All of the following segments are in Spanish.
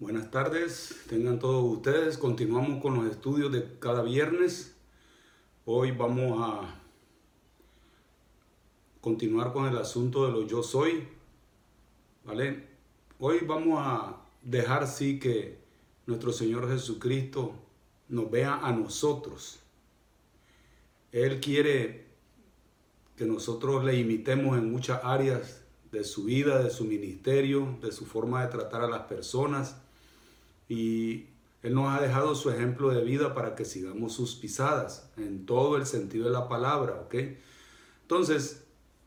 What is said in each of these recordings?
Buenas tardes, tengan todos ustedes. Continuamos con los estudios de cada viernes. Hoy vamos a continuar con el asunto de lo yo soy. ¿Vale? Hoy vamos a dejar sí que nuestro Señor Jesucristo nos vea a nosotros. Él quiere que nosotros le imitemos en muchas áreas de su vida, de su ministerio, de su forma de tratar a las personas. Y Él nos ha dejado su ejemplo de vida para que sigamos sus pisadas en todo el sentido de la palabra, ¿ok? Entonces,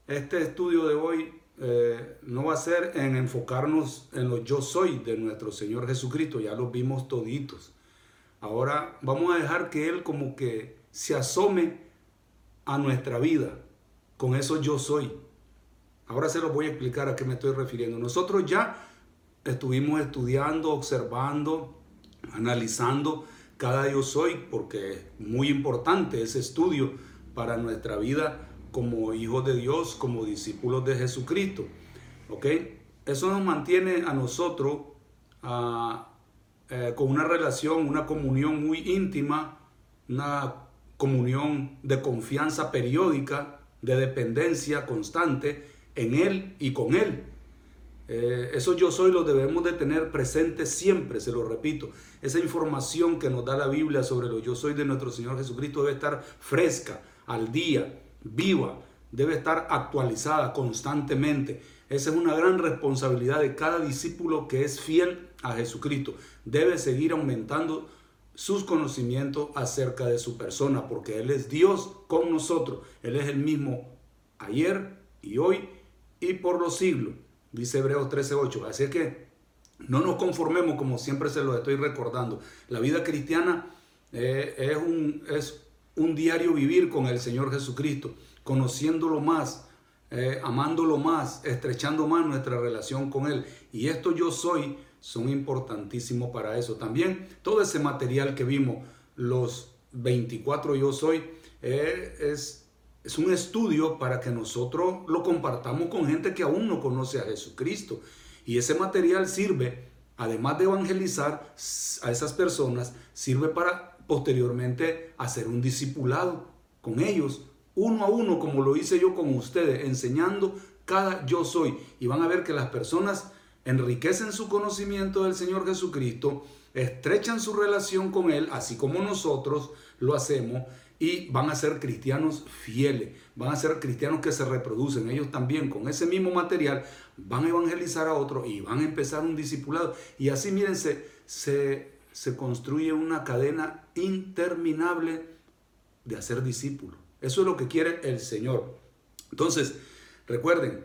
este estudio de hoy eh, no va a ser en enfocarnos en lo yo soy de nuestro Señor Jesucristo, ya lo vimos toditos. Ahora vamos a dejar que Él como que se asome a nuestra vida con eso yo soy. Ahora se lo voy a explicar a qué me estoy refiriendo. Nosotros ya estuvimos estudiando, observando, analizando cada yo soy, porque es muy importante ese estudio para nuestra vida como hijos de Dios, como discípulos de Jesucristo. ¿Ok? Eso nos mantiene a nosotros ah, eh, con una relación, una comunión muy íntima, una comunión de confianza periódica, de dependencia constante en Él y con Él. Eh, eso yo soy lo debemos de tener presente siempre, se lo repito. Esa información que nos da la Biblia sobre lo yo soy de nuestro Señor Jesucristo debe estar fresca, al día, viva, debe estar actualizada constantemente. Esa es una gran responsabilidad de cada discípulo que es fiel a Jesucristo. Debe seguir aumentando sus conocimientos acerca de su persona, porque Él es Dios con nosotros. Él es el mismo ayer y hoy y por los siglos, dice Hebreos 13:8. Así que no nos conformemos como siempre se lo estoy recordando. La vida cristiana eh, es, un, es un diario vivir con el Señor Jesucristo, conociéndolo más, eh, amándolo más, estrechando más nuestra relación con Él. Y esto yo soy son importantísimos para eso. También todo ese material que vimos, los 24 yo soy, eh, es es un estudio para que nosotros lo compartamos con gente que aún no conoce a Jesucristo. Y ese material sirve, además de evangelizar a esas personas, sirve para posteriormente hacer un discipulado con ellos, uno a uno, como lo hice yo con ustedes, enseñando cada yo soy. Y van a ver que las personas enriquecen su conocimiento del Señor Jesucristo, estrechan su relación con Él, así como nosotros lo hacemos, y van a ser cristianos fieles, van a ser cristianos que se reproducen. Ellos también con ese mismo material van a evangelizar a otros y van a empezar un discipulado. Y así, miren, se, se, construye una cadena interminable de hacer discípulos. Eso es lo que quiere el Señor. Entonces, recuerden,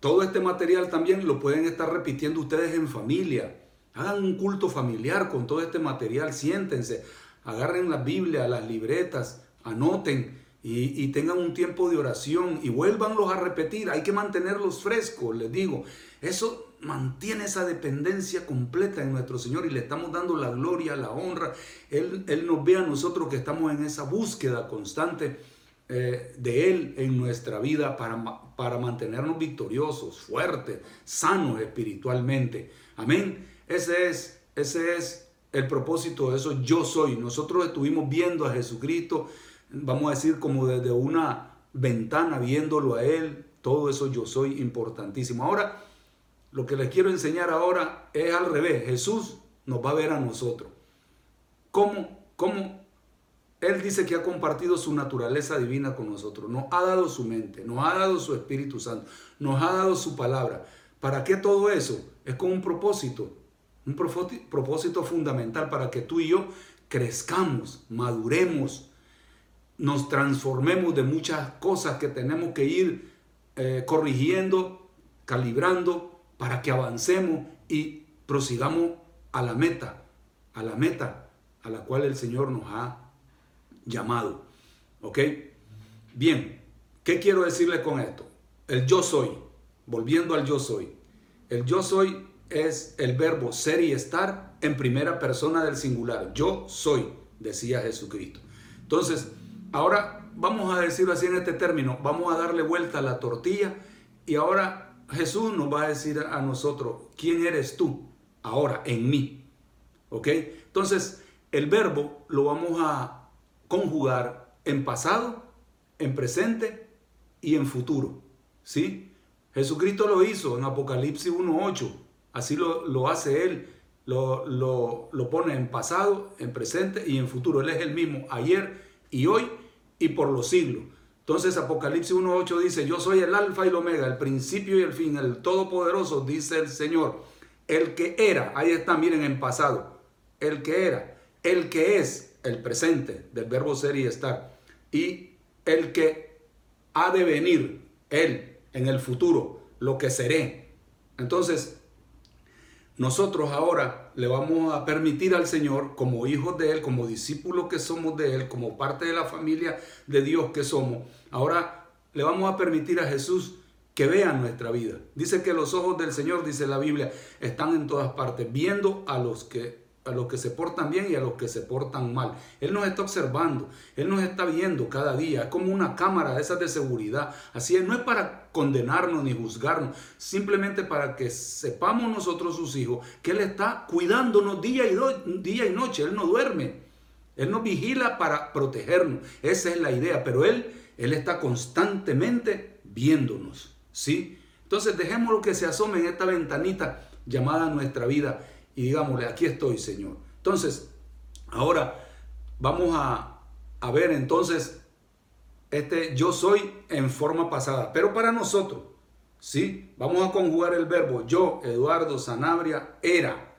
todo este material también lo pueden estar repitiendo ustedes en familia. Hagan un culto familiar con todo este material, siéntense, agarren la Biblia, las libretas, anoten y, tengan un tiempo de oración y vuélvanlos a repetir. Hay que mantenerlos frescos, les digo. Eso mantiene esa dependencia completa en nuestro Señor y le estamos dando la gloria, la honra. Él, Él nos ve a nosotros que estamos en esa búsqueda constante eh, de Él en nuestra vida para, para mantenernos victoriosos, fuertes, sanos espiritualmente. Amén. Ese es, ese es el propósito de eso, yo soy. Nosotros estuvimos viendo a Jesucristo, vamos a decir, como desde una ventana, viéndolo a Él. Todo eso yo soy importantísimo. Ahora, lo que les quiero enseñar ahora es al revés. Jesús nos va a ver a nosotros. ¿Cómo? ¿Cómo? Él dice que ha compartido su naturaleza divina con nosotros. Nos ha dado su mente, nos ha dado su Espíritu Santo, nos ha dado su palabra. ¿Para qué todo eso? Es con un propósito un propósito fundamental para que tú y yo crezcamos, maduremos, nos transformemos de muchas cosas que tenemos que ir eh, corrigiendo, calibrando, para que avancemos y prosigamos a la meta, a la meta a la cual el Señor nos ha llamado. ¿Ok? Bien, ¿qué quiero decirle con esto? El yo soy, volviendo al yo soy. El yo soy es el verbo ser y estar en primera persona del singular. Yo soy, decía Jesucristo. Entonces, ahora vamos a decirlo así en este término, vamos a darle vuelta a la tortilla y ahora Jesús nos va a decir a nosotros, ¿quién eres tú? ahora en mí. ¿Ok? Entonces, el verbo lo vamos a conjugar en pasado, en presente y en futuro. ¿Sí? Jesucristo lo hizo en Apocalipsis 1.8. Así lo, lo, hace Él. Lo, lo, lo pone en pasado, en presente y en futuro. Él es el mismo ayer y hoy y por los siglos. Entonces Apocalipsis 1.8 dice, yo soy el alfa y el omega, el principio y el fin, el todopoderoso, dice el Señor. El que era, ahí está, miren en pasado, el que era, el que es, el presente del verbo ser y estar, y el que ha de venir, él, en el futuro, lo que seré. Entonces, nosotros ahora le vamos a permitir al Señor, como hijos de Él, como discípulos que somos de Él, como parte de la familia de Dios que somos, ahora le vamos a permitir a Jesús que vea nuestra vida. Dice que los ojos del Señor, dice la Biblia, están en todas partes, viendo a los que a los que se portan bien y a los que se portan mal. Él nos está observando, Él nos está viendo cada día, es como una cámara de esas de seguridad. Así es, no es para condenarnos ni juzgarnos, simplemente para que sepamos nosotros sus hijos que Él está cuidándonos día y, día y noche, Él no duerme, Él nos vigila para protegernos, esa es la idea, pero Él, Él está constantemente viéndonos, ¿sí? Entonces dejemos lo que se asome en esta ventanita llamada nuestra vida y digámosle, aquí estoy, Señor. Entonces, ahora vamos a, a ver entonces este yo soy en forma pasada, pero para nosotros, ¿sí? Vamos a conjugar el verbo yo, Eduardo Sanabria, era.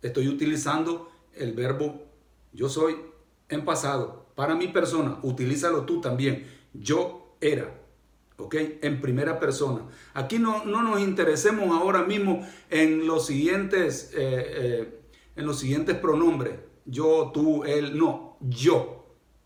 Estoy utilizando el verbo yo soy en pasado. Para mi persona, utilízalo tú también. Yo era. ¿Ok? En primera persona. Aquí no, no nos interesemos ahora mismo en los siguientes, eh, eh, en los siguientes pronombres. Yo, tú, él, no, yo.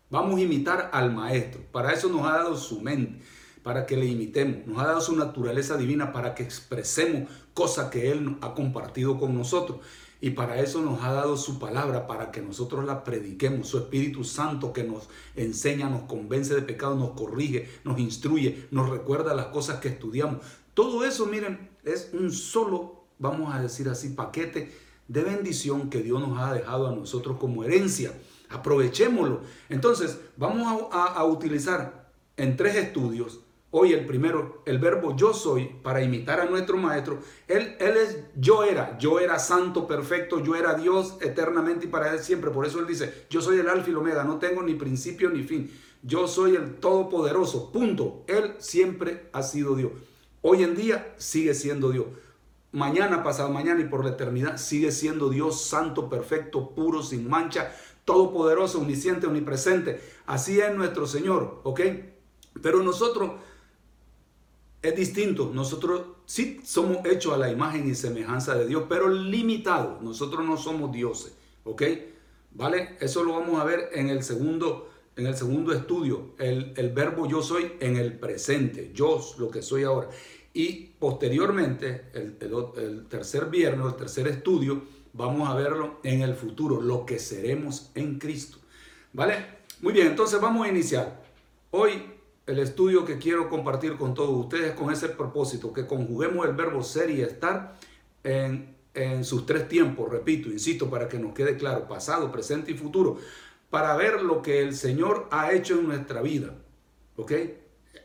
Vamos a imitar al maestro. Para eso nos ha dado su mente, para que le imitemos. Nos ha dado su naturaleza divina para que expresemos cosas que él ha compartido con nosotros. Y para eso nos ha dado su palabra, para que nosotros la prediquemos. Su Espíritu Santo que nos enseña, nos convence de pecado, nos corrige, nos instruye, nos recuerda las cosas que estudiamos. Todo eso, miren, es un solo, vamos a decir así, paquete de bendición que Dios nos ha dejado a nosotros como herencia. Aprovechémoslo. Entonces, vamos a, a utilizar en tres estudios Hoy el primero, el verbo yo soy, para imitar a nuestro maestro, él, él es yo era, yo era santo, perfecto, yo era Dios eternamente y para él siempre. Por eso él dice, yo soy el alfa y omega, no tengo ni principio ni fin. Yo soy el todopoderoso, punto. Él siempre ha sido Dios. Hoy en día sigue siendo Dios. Mañana, pasado mañana y por la eternidad sigue siendo Dios santo, perfecto, puro, sin mancha, todopoderoso, omnisciente, omnipresente. Así es nuestro Señor, ¿ok? Pero nosotros es distinto. Nosotros sí somos hechos a la imagen y semejanza de Dios, pero limitados. Nosotros no somos dioses, ¿ok? ¿Vale? Eso lo vamos a ver en el segundo, en el segundo estudio. El, verbo yo soy en el presente. Yo, lo que soy ahora. Y posteriormente, el, el tercer viernes, el tercer estudio, vamos a verlo en el futuro, lo que seremos en Cristo. ¿Vale? Muy bien, entonces vamos a iniciar. Hoy el estudio que quiero compartir con todos ustedes con ese propósito, que conjuguemos el verbo ser y estar en, sus tres tiempos, repito, insisto, para que nos quede claro, pasado, presente y futuro, para ver lo que el Señor ha hecho en nuestra vida. ¿Ok?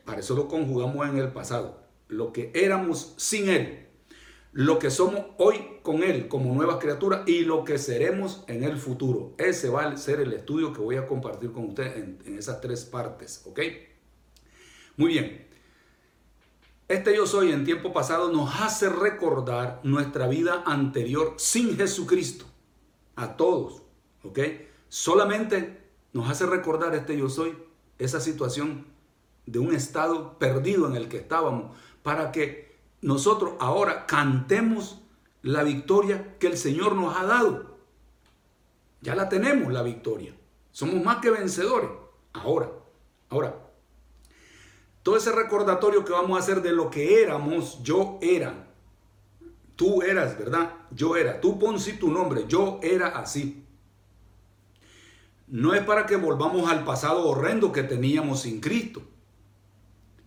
Para eso lo conjugamos en el pasado. Lo que éramos sin Él, lo que somos hoy con Él como nuevas criaturas y lo que seremos en el futuro. Ese va a ser el estudio que voy a compartir con ustedes en, en esas tres partes. ¿Ok? Muy bien. Este yo soy en tiempo pasado nos hace recordar nuestra vida anterior sin Jesucristo. A todos. ¿Ok? Solamente nos hace recordar este yo soy, esa situación de un estado perdido en el que estábamos, para que nosotros ahora cantemos la victoria que el Señor nos ha dado. Ya la tenemos, la victoria. Somos más que vencedores. Ahora, ahora, todo ese recordatorio que vamos a hacer de lo que éramos, yo era. Tú eras, ¿verdad? Yo era. Tú pon si tu nombre, yo era así. No es para que volvamos al pasado horrendo que teníamos sin Cristo.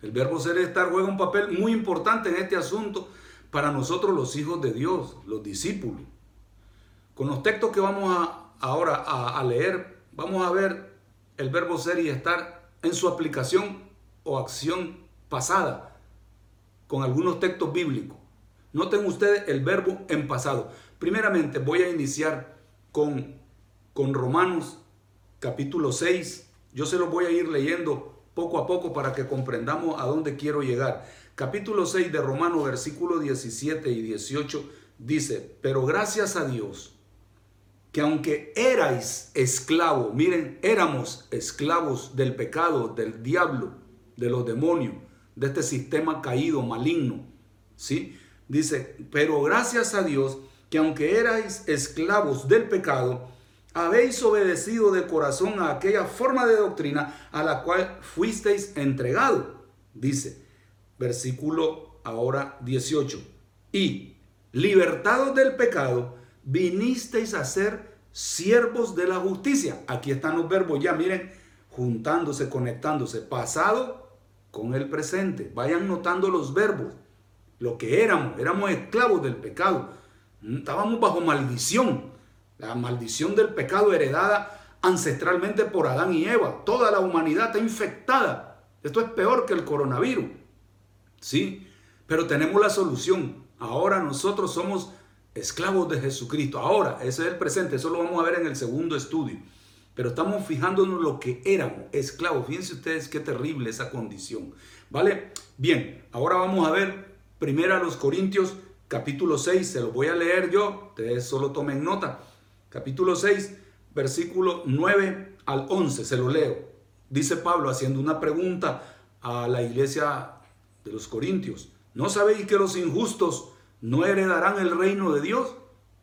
El verbo ser estar juega un papel muy importante en este asunto para nosotros los hijos de Dios, los discípulos. Con los textos que vamos a, ahora a leer, vamos a ver el verbo ser y estar en su aplicación o acción pasada, con algunos textos bíblicos. Noten ustedes el verbo en pasado. Primeramente voy a iniciar con, con Romanos capítulo 6. Yo se lo voy a ir leyendo poco a poco para que comprendamos a dónde quiero llegar. Capítulo 6 de Romanos, versículo 17 y 18 dice, pero gracias a Dios, que aunque erais esclavos, miren, éramos esclavos del pecado, del diablo, de los demonios, de este sistema caído, maligno, ¿sí? Dice, pero gracias a Dios, que aunque erais esclavos del pecado, habéis obedecido de corazón a aquella forma de doctrina a la cual fuisteis entregado. Dice, versículo ahora 18. Y libertados del pecado, vinisteis a ser siervos de la justicia. Aquí están los verbos ya, miren, juntándose, conectándose. Pasado con el presente. Vayan notando los verbos. Lo que éramos, éramos esclavos del pecado. Estábamos bajo maldición la maldición del pecado heredada ancestralmente por Adán y Eva. Toda la humanidad está infectada. Esto es peor que el coronavirus. Sí, pero tenemos la solución. Ahora nosotros somos esclavos de Jesucristo. Ahora, ese es el presente. Eso lo vamos a ver en el segundo estudio. Pero estamos fijándonos lo que éramos, esclavos. Fíjense ustedes qué terrible esa condición. ¿Vale? Bien, ahora vamos a ver primero a los Corintios capítulo 6. Se lo voy a leer yo. Ustedes solo tomen nota capítulo 6, versículo 9 al 11, se lo leo. Dice Pablo haciendo una pregunta a la iglesia de los Corintios. ¿No sabéis que los injustos no heredarán el reino de Dios?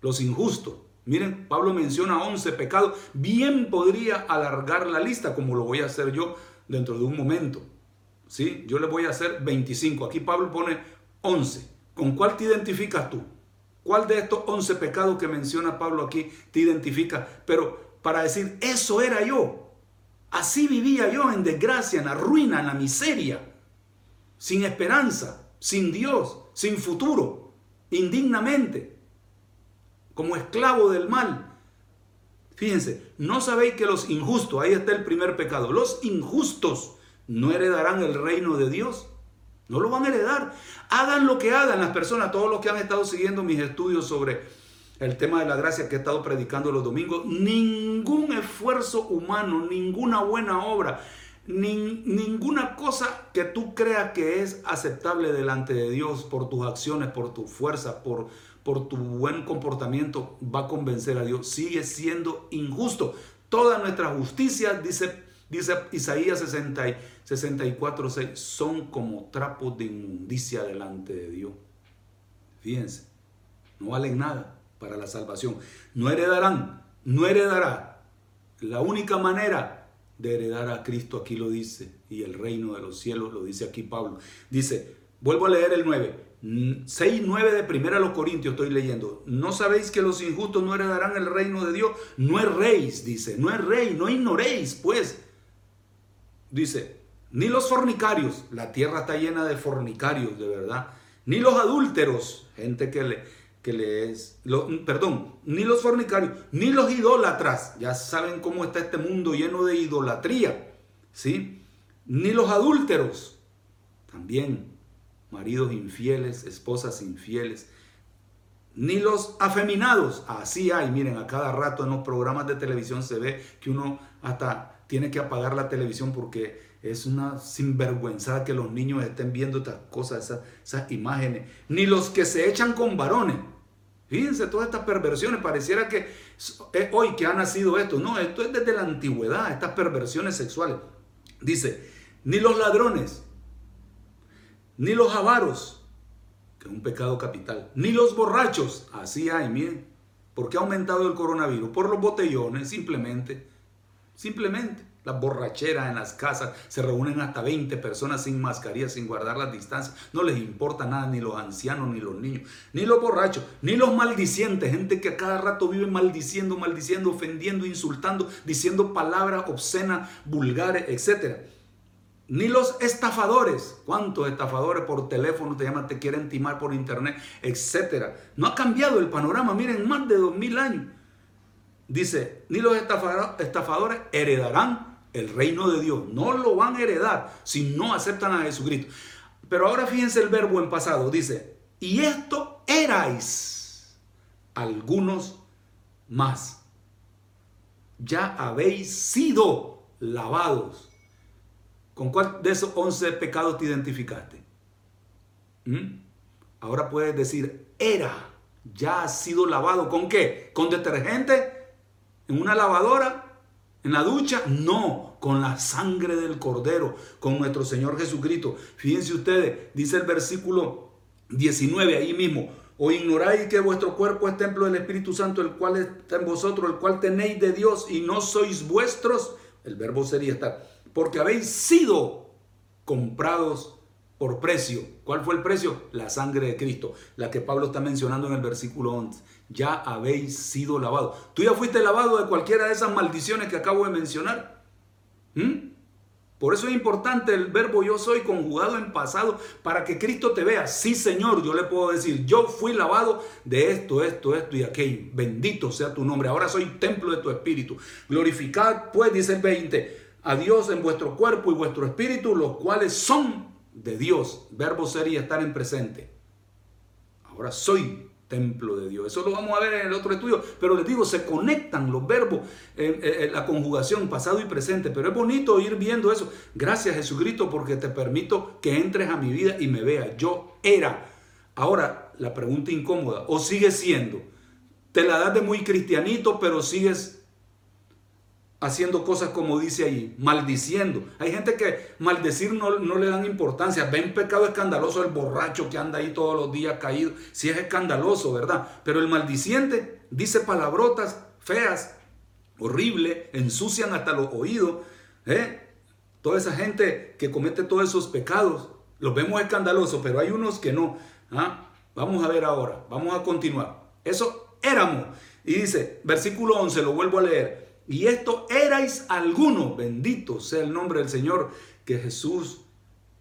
Los injustos. Miren, Pablo menciona 11 pecados. Bien podría alargar la lista, como lo voy a hacer yo dentro de un momento. ¿Sí? Yo le voy a hacer 25. Aquí Pablo pone 11. ¿Con cuál te identificas tú? ¿Cuál de estos 11 pecados que menciona Pablo aquí te identifica? Pero para decir, eso era yo. Así vivía yo en desgracia, en la ruina, en la miseria, sin esperanza, sin Dios, sin futuro, indignamente, como esclavo del mal. Fíjense, no sabéis que los injustos, ahí está el primer pecado, los injustos no heredarán el reino de Dios. No lo van a heredar. Hagan lo que hagan las personas, todos los que han estado siguiendo mis estudios sobre el tema de la gracia que he estado predicando los domingos. Ningún esfuerzo humano, ninguna buena obra, ninguna cosa que tú creas que es aceptable delante de Dios por tus acciones, por tu fuerza, por, por tu buen comportamiento, va a convencer a Dios. Sigue siendo injusto. Toda nuestra justicia, dice Dice Isaías 60, 64, 6, son como trapos de inmundicia delante de Dios. Fíjense, no valen nada para la salvación. No heredarán, no heredará. La única manera de heredar a Cristo, aquí lo dice, y el reino de los cielos, lo dice aquí Pablo. Dice, vuelvo a leer el 9, 6, 9 de primera a los Corintios estoy leyendo. ¿No sabéis que los injustos no heredarán el reino de Dios? No erréis, dice, no erréis, no ignoréis, pues Dice, ni los fornicarios, la tierra está llena de fornicarios, de verdad, ni los adúlteros, gente que le, que es, perdón, ni los fornicarios, ni los idólatras, ya saben cómo está este mundo lleno de idolatría, ¿sí? Ni los adúlteros, también maridos infieles, esposas infieles, ni los afeminados, así hay, miren, a cada rato en los programas de televisión se ve que uno hasta tiene que apagar la televisión porque es una sinvergüenza que los niños estén viendo estas cosas, esas, imágenes. Ni los que se echan con varones. Fíjense todas estas perversiones. Pareciera que es hoy que ha nacido esto. No, esto es desde la antigüedad, estas perversiones sexuales. Dice, ni los ladrones, ni los avaros, que es un pecado capital, ni los borrachos. Así hay, miren. ¿Por qué ha aumentado el coronavirus? Por los botellones, simplemente Simplemente las borracheras en las casas, se reúnen hasta 20 personas sin mascarilla, sin guardar las distancias. No les importa nada, ni los ancianos, ni los niños, ni los borrachos, ni los maldicientes, gente que a cada rato vive maldiciendo, maldiciendo, ofendiendo, insultando, diciendo palabras obscenas, vulgares, etc. Ni los estafadores, cuántos estafadores por teléfono te llaman, te quieren timar por internet, etc. No ha cambiado el panorama, miren, más de dos mil años. dice, ni los estafadores heredarán el reino de Dios. No lo van a heredar si no aceptan a Jesucristo. Pero ahora fíjense el verbo en pasado. Dice, y esto erais algunos más. Ya habéis sido lavados. ¿Con cuál de esos once pecados te identificaste? ¿Mm? Ahora puedes decir, era, ya ha sido lavado. ¿Con qué? ¿Con detergente? ¿En una lavadora? ¿En la ducha? No, con la sangre del cordero, con nuestro Señor Jesucristo. Fíjense ustedes, dice el versículo 19 ahí mismo. O ignoráis que vuestro cuerpo es templo del Espíritu Santo, el cual está en vosotros, el cual tenéis de Dios y no sois vuestros. El verbo sería estar. Porque habéis sido comprados por precio. ¿Cuál fue el precio? La sangre de Cristo, la que Pablo está mencionando en el versículo 11. Ya habéis sido lavados. ¿Tú ya fuiste lavado de cualquiera de esas maldiciones que acabo de mencionar? ¿Mm? Por eso es importante el verbo yo soy conjugado en pasado para que Cristo te vea. Sí, Señor, yo le puedo decir, yo fui lavado de esto, esto, esto y aquello. Bendito sea tu nombre. Ahora soy templo de tu espíritu. Glorificad, pues, dice el 20, a Dios en vuestro cuerpo y vuestro espíritu, los cuales son de Dios. Verbo ser y estar en presente. Ahora soy templo de Dios. Eso lo vamos a ver en el otro estudio, pero les digo, se conectan los verbos, en, la conjugación pasado y presente, pero es bonito ir viendo eso. Gracias Jesucristo porque te permito que entres a mi vida y me veas. Yo era. Ahora, la pregunta incómoda, ¿o sigues siendo? Te la das de muy cristianito, pero sigues haciendo cosas como dice ahí, maldiciendo. Hay gente que maldecir no, no, le dan importancia. Ven pecado escandaloso el borracho que anda ahí todos los días caído. Si es escandaloso, ¿verdad? Pero el maldiciente dice palabrotas feas, horrible, ensucian hasta los oídos. ¿eh? Toda esa gente que comete todos esos pecados, los vemos escandalosos, pero hay unos que no. ¿ah? Vamos a ver ahora, vamos a continuar. Eso éramos. Y dice, versículo 11, lo vuelvo a leer. Y esto erais alguno, bendito sea el nombre del Señor, que Jesús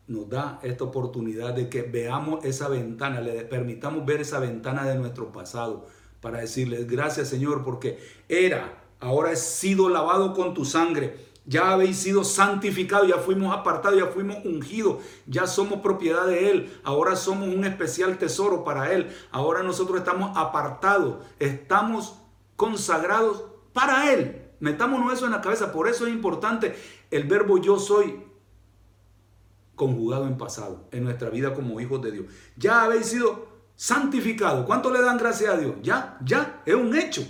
nos da esta oportunidad de que veamos esa ventana, le permitamos ver esa ventana de nuestro pasado para decirles gracias Señor porque era, ahora he sido lavado con tu sangre, ya habéis sido santificados, ya fuimos apartados, ya fuimos ungidos, ya somos propiedad de Él, ahora somos un especial tesoro para Él, ahora nosotros estamos apartados, estamos consagrados para Él. Metámonos eso en la cabeza. Por eso es importante el verbo yo soy conjugado en pasado en nuestra vida como hijos de Dios. Ya habéis sido santificados. ¿Cuánto le dan gracias a Dios? Ya, ya, es un hecho.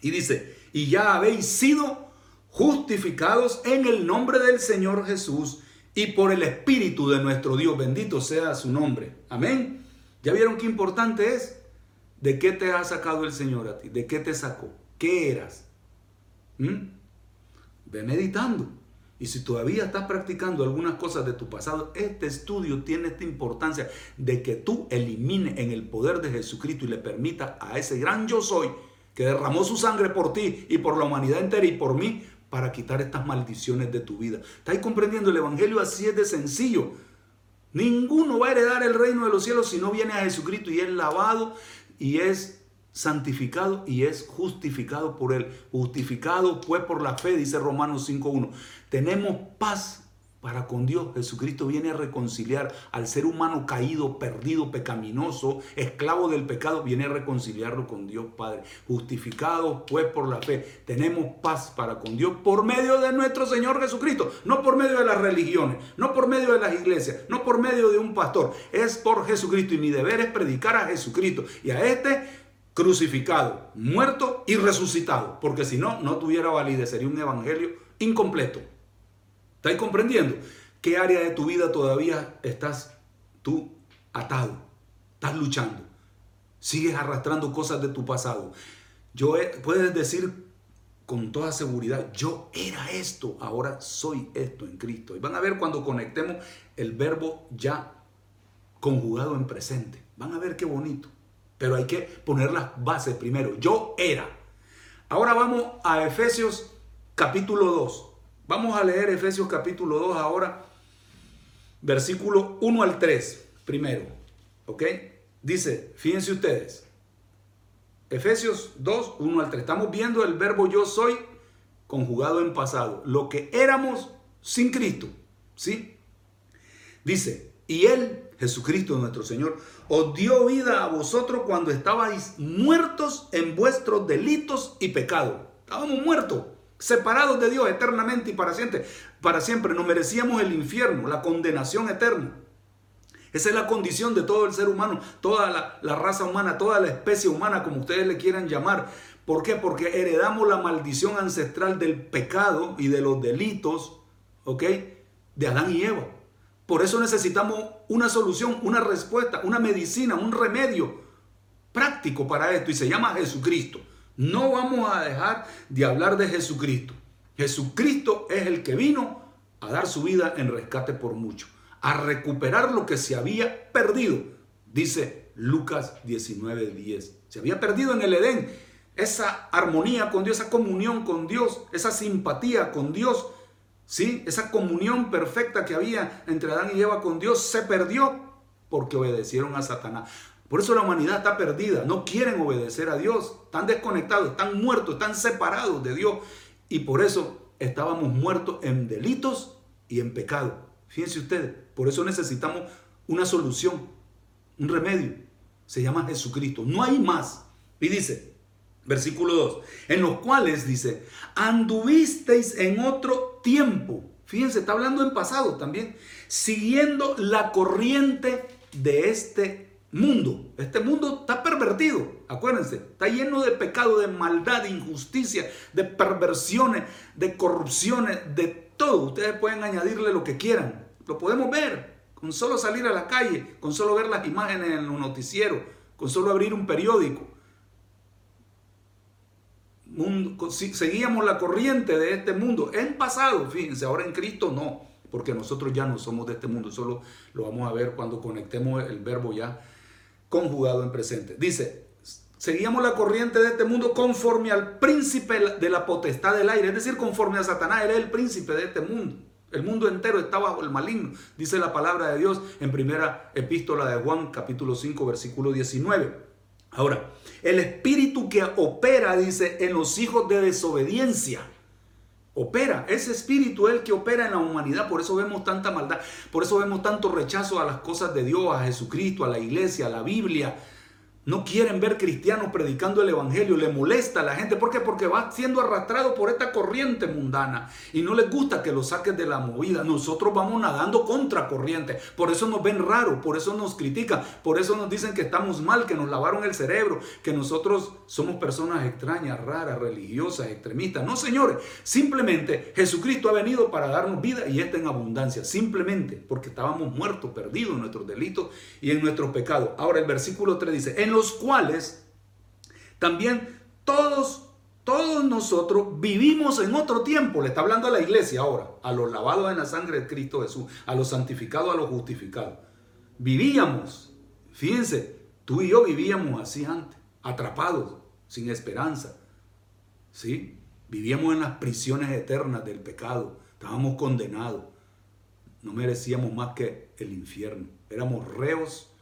Y dice, y ya habéis sido justificados en el nombre del Señor Jesús y por el Espíritu de nuestro Dios. Bendito sea su nombre. Amén. ¿Ya vieron qué importante es? ¿De qué te ha sacado el Señor a ti? ¿De qué te sacó? ¿Qué eras? ¿Mm? Ve meditando. Y si todavía estás practicando algunas cosas de tu pasado, este estudio tiene esta importancia de que tú elimines en el poder de Jesucristo y le permita a ese gran yo soy que derramó su sangre por ti y por la humanidad entera y por mí para quitar estas maldiciones de tu vida. ¿Estáis comprendiendo? El Evangelio así es de sencillo. Ninguno va a heredar el reino de los cielos si no viene a Jesucristo y es lavado y es santificado y es justificado por él. Justificado pues por la fe, dice Romanos 5.1. Tenemos paz para con Dios. Jesucristo viene a reconciliar al ser humano caído, perdido, pecaminoso, esclavo del pecado, viene a reconciliarlo con Dios Padre. Justificado pues por la fe. Tenemos paz para con Dios por medio de nuestro Señor Jesucristo. No por medio de las religiones, no por medio de las iglesias, no por medio de un pastor. Es por Jesucristo y mi deber es predicar a Jesucristo. Y a este crucificado, muerto y resucitado, porque si no, no tuviera validez, sería un evangelio incompleto. ¿Estáis comprendiendo? ¿Qué área de tu vida todavía estás tú atado? Estás luchando. Sigues arrastrando cosas de tu pasado. Yo puedes decir con toda seguridad, yo era esto, ahora soy esto en Cristo. Y van a ver cuando conectemos el verbo ya conjugado en presente. Van a ver qué bonito. Pero hay que poner las bases primero. Yo era. Ahora vamos a Efesios capítulo 2. Vamos a leer Efesios capítulo 2 ahora, versículo 1 al 3 primero. ¿Ok? Dice, fíjense ustedes, Efesios 2, 1 al 3. Estamos viendo el verbo yo soy conjugado en pasado. Lo que éramos sin Cristo. ¿Sí? Dice, y Él, Jesucristo nuestro Señor, os dio vida a vosotros cuando estabais muertos en vuestros delitos y pecados. Estábamos muertos, separados de Dios eternamente y para siempre. Para siempre nos merecíamos el infierno, la condenación eterna. Esa es la condición de todo el ser humano, toda la, la, raza humana, toda la especie humana, como ustedes le quieran llamar. ¿Por qué? Porque heredamos la maldición ancestral del pecado y de los delitos, ¿ok? De Adán y Eva. Por eso necesitamos una solución, una respuesta, una medicina, un remedio práctico para esto y se llama Jesucristo. No vamos a dejar de hablar de Jesucristo. Jesucristo es el que vino a dar su vida en rescate por mucho, a recuperar lo que se había perdido. Dice Lucas 19:10. Se había perdido en el Edén esa armonía con Dios, esa comunión con Dios, esa simpatía con Dios, ¿sí? Esa comunión perfecta que había entre Adán y Eva con Dios se perdió porque obedecieron a Satanás. Por eso la humanidad está perdida, no quieren obedecer a Dios, están desconectados, están muertos, están separados de Dios y por eso estábamos muertos en delitos y en pecado. Fíjense ustedes, por eso necesitamos una solución, un remedio. Se llama Jesucristo, no hay más. Y dice, Versículo 2. En los cuales dice, anduvisteis en otro tiempo. Fíjense, está hablando en pasado también. Siguiendo la corriente de este mundo. Este mundo está pervertido. Acuérdense, está lleno de pecado, de maldad, de injusticia, de perversiones, de corrupciones, de todo. Ustedes pueden añadirle lo que quieran. Lo podemos ver. Con solo salir a la calle, con solo ver las imágenes en los noticieros, con solo abrir un periódico seguíamos la corriente de este mundo en pasado, fíjense, ahora en Cristo no, porque nosotros ya no somos de este mundo, solo lo vamos a ver cuando conectemos el verbo ya conjugado en presente. Dice, seguíamos la corriente de este mundo conforme al príncipe de la potestad del aire, es decir, conforme a Satanás, él es el príncipe de este mundo. El mundo entero está bajo el maligno, dice la palabra de Dios en primera epístola de Juan, capítulo 5, versículo 19. Ahora, el espíritu que opera, dice, en los hijos de desobediencia. Opera, ese espíritu es el que opera en la humanidad, por eso vemos tanta maldad, por eso vemos tanto rechazo a las cosas de Dios, a Jesucristo, a la iglesia, a la Biblia, no quieren ver cristianos predicando el evangelio, le molesta a la gente. ¿Por qué? Porque va siendo arrastrado por esta corriente mundana y no les gusta que lo saquen de la movida. Nosotros vamos nadando contra corriente. Por eso nos ven raro, por eso nos critican, por eso nos dicen que estamos mal, que nos lavaron el cerebro, que nosotros somos personas extrañas, raras, religiosas, extremistas. No, señores, simplemente Jesucristo ha venido para darnos vida y esta en abundancia. Simplemente porque estábamos muertos, perdidos en nuestros delitos y en nuestros pecados. Ahora el versículo 3 dice, en los cuales también todos, todos nosotros vivimos en otro tiempo. Le está hablando a la iglesia ahora, a los lavados en la sangre de Cristo Jesús, a los santificados, a los justificados. Vivíamos, fíjense, tú y yo vivíamos así antes, atrapados, sin esperanza. ¿Sí? Vivíamos en las prisiones eternas del pecado, estábamos condenados. No merecíamos más que el infierno. Éramos reos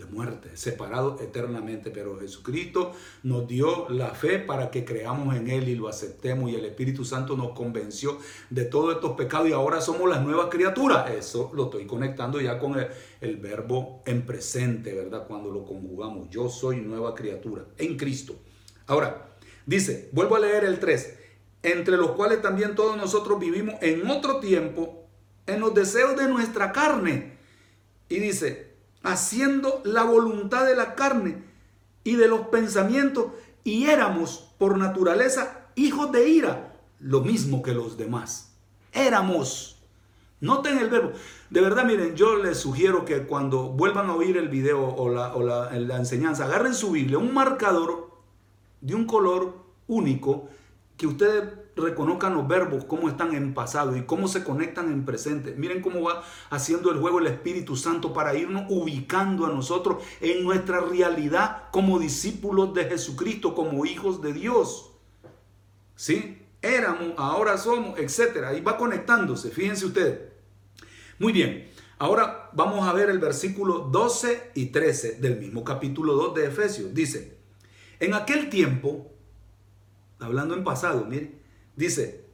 de muerte, separados eternamente. Pero Jesucristo nos dio la fe para que creamos en Él y lo aceptemos. Y el Espíritu Santo nos convenció de todos estos pecados y ahora somos las nuevas criaturas. Eso lo estoy conectando ya con el, el verbo en presente, ¿verdad? Cuando lo conjugamos. Yo soy nueva criatura en Cristo. Ahora, dice, vuelvo a leer el 3, entre los cuales también todos nosotros vivimos en otro tiempo, en los deseos de nuestra carne. Y dice, haciendo la voluntad de la carne y de los pensamientos, y éramos por naturaleza hijos de ira, lo mismo que los demás. Éramos. Noten el verbo. De verdad, miren, yo les sugiero que cuando vuelvan a oír el video o la, o la, enseñanza, agarren su Biblia, un marcador de un color único que ustedes reconozcan los verbos, cómo están en pasado y cómo se conectan en presente. Miren cómo va haciendo el juego el Espíritu Santo para irnos ubicando a nosotros en nuestra realidad como discípulos de Jesucristo, como hijos de Dios. ¿Sí? Éramos, ahora somos, etcétera. Y va conectándose, fíjense ustedes. Muy bien, ahora vamos a ver el versículo 12 y 13 del mismo capítulo 2 de Efesios. Dice, En aquel tiempo, hablando en pasado, mire, dice,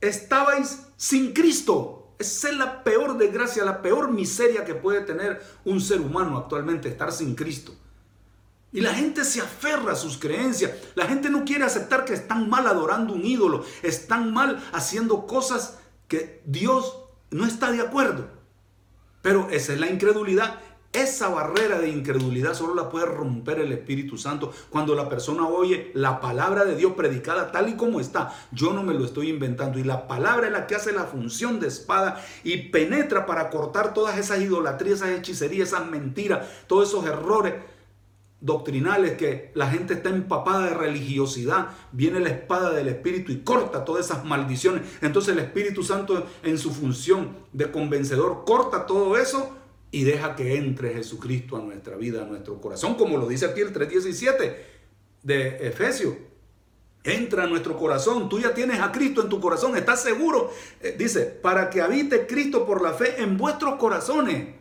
estabais sin Cristo. Esa es la peor desgracia, la peor miseria que puede tener un ser humano actualmente, estar sin Cristo. Y la gente se aferra a sus creencias. La gente no quiere aceptar que están mal adorando un ídolo, están mal haciendo cosas que Dios no está de acuerdo. Pero esa es la incredulidad. Esa barrera de incredulidad solo la puede romper el Espíritu Santo cuando la persona oye la palabra de Dios predicada tal y como está. Yo no me lo estoy inventando. Y la palabra es la que hace la función de espada y penetra para cortar todas esas idolatrías, esas hechicerías, esas mentiras, todos esos errores doctrinales que la gente está empapada de religiosidad, viene la espada del Espíritu y corta todas esas maldiciones. Entonces el Espíritu Santo en su función de convencedor corta todo eso y deja que entre Jesucristo a nuestra vida, a nuestro corazón, como lo dice aquí el 3.17 de Efesios. Entra a nuestro corazón, tú ya tienes a Cristo en tu corazón, estás seguro. Eh, dice, para que habite Cristo por la fe en vuestros corazones.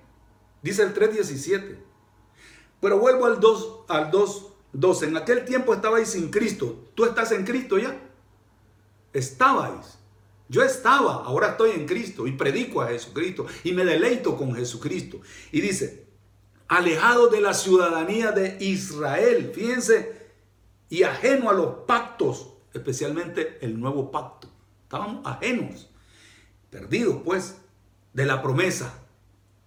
Dice el 3.17. Pero vuelvo al 2, al 2, En aquel tiempo estabais sin Cristo. ¿Tú estás en Cristo ya? Estabais. Yo estaba, ahora estoy en Cristo y predico a Jesucristo y me deleito con Jesucristo. Y dice, alejado de la ciudadanía de Israel, fíjense, y ajeno a los pactos, especialmente el nuevo pacto. Estábamos ajenos, perdidos pues, de la promesa,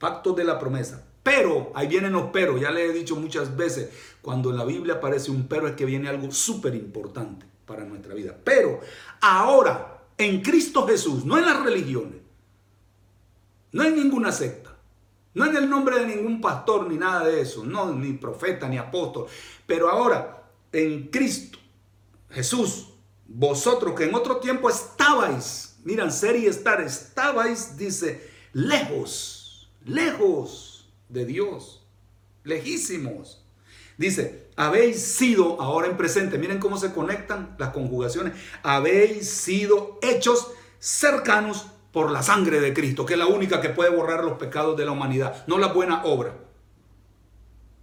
pactos de la promesa. Pero, ahí vienen los pero, ya les he dicho muchas veces, cuando en la Biblia aparece un pero es que viene algo súper importante para nuestra vida. Pero ahora, en Cristo Jesús, no en las religiones, no en ninguna secta, no en el nombre de ningún pastor ni nada de eso, no ni profeta ni apóstol, pero ahora en Cristo Jesús, vosotros que en otro tiempo estabais, miran, ser y estar, estabais, dice, lejos, lejos de Dios, lejísimos. Dice, habéis sido, ahora en presente, miren cómo se conectan las conjugaciones, habéis sido hechos cercanos por la sangre de Cristo, que es la única que puede borrar los pecados de la humanidad, no la buena obra.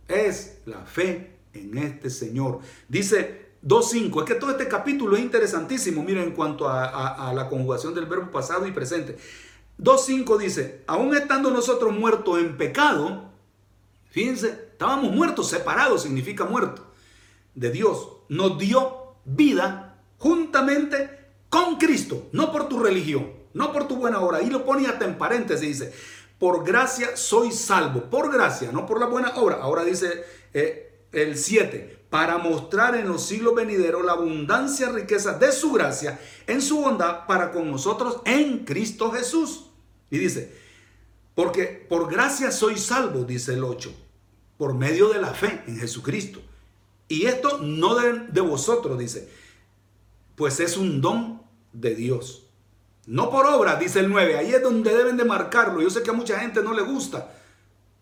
Es la fe en este Señor. Dice 2.5, es que todo este capítulo es interesantísimo, miren, en cuanto a, la conjugación del verbo pasado y presente. 2.5 dice, aún estando nosotros muertos en pecado, fíjense, estábamos muertos, separados, significa muerto, de Dios, nos dio vida juntamente con Cristo, no por tu religión, no por tu buena obra. Ahí lo pone hasta en paréntesis, dice, por gracia soy salvo, por gracia, no por la buena obra. Ahora dice eh, el 7, para mostrar en los siglos venideros la abundancia riqueza de su gracia en su bondad para con nosotros en Cristo Jesús. Y dice, porque por gracia soy salvo, dice el 8, por medio de la fe en Jesucristo. Y esto no de, de vosotros, dice, pues es un don de Dios. No por obra, dice el 9. Ahí es donde deben de marcarlo. Yo sé que a mucha gente no le gusta.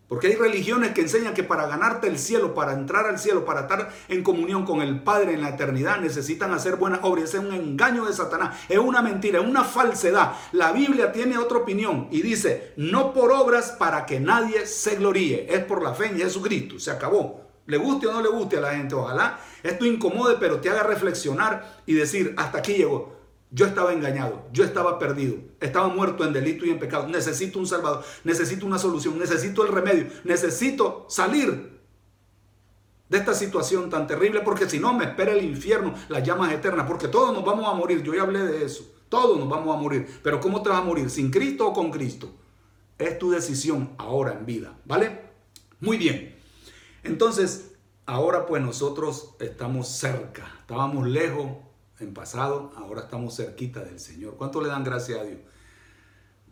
Porque hay religiones que enseñan que para ganarte el cielo, para entrar al cielo, para estar en comunión con el Padre en la eternidad, necesitan hacer buenas obras. Ese es un engaño de Satanás, es una mentira, es una falsedad. La Biblia tiene otra opinión y dice, no por obras para que nadie se gloríe, es por la fe en Jesucristo. Se acabó. Le guste o no le guste a la gente, ojalá esto incomode, pero te haga reflexionar y decir, hasta aquí llegó. Yo estaba engañado, yo estaba perdido, estaba muerto en delito y en pecado. Necesito un salvador, necesito una solución, necesito el remedio, necesito salir de esta situación tan terrible porque si no me espera el infierno, las llamas eternas, porque todos nos vamos a morir. Yo ya hablé de eso, todos nos vamos a morir. Pero ¿cómo te vas a morir? ¿Sin Cristo o con Cristo? Es tu decisión ahora en vida, ¿vale? Muy bien. Entonces, ahora pues nosotros estamos cerca, estábamos lejos en pasado, ahora estamos cerquita del Señor. ¿Cuánto le dan gracias a Dios?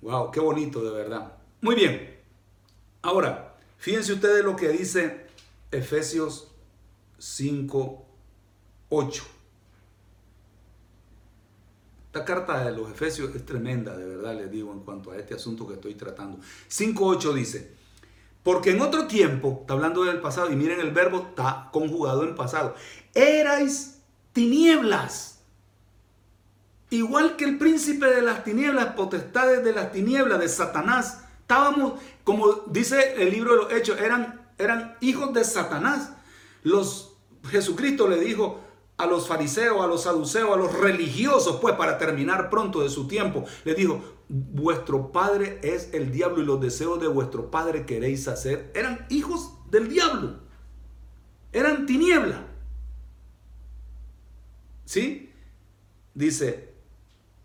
Wow, qué bonito de verdad. Muy bien. Ahora, fíjense ustedes lo que dice Efesios 5, 8. Esta carta de los Efesios es tremenda, de verdad les digo, en cuanto a este asunto que estoy tratando. 5.8 dice, porque en otro tiempo, está hablando del pasado, y miren el verbo está conjugado en pasado, erais tinieblas igual que el príncipe de las tinieblas, potestades de las tinieblas, de Satanás. Estábamos, como dice el libro de los Hechos, eran, eran hijos de Satanás. Los Jesucristo le dijo a los fariseos, a los saduceos, a los religiosos, pues para terminar pronto de su tiempo, le dijo, vuestro padre es el diablo y los deseos de vuestro padre queréis hacer. Eran hijos del diablo, eran tiniebla. ¿Sí? Dice,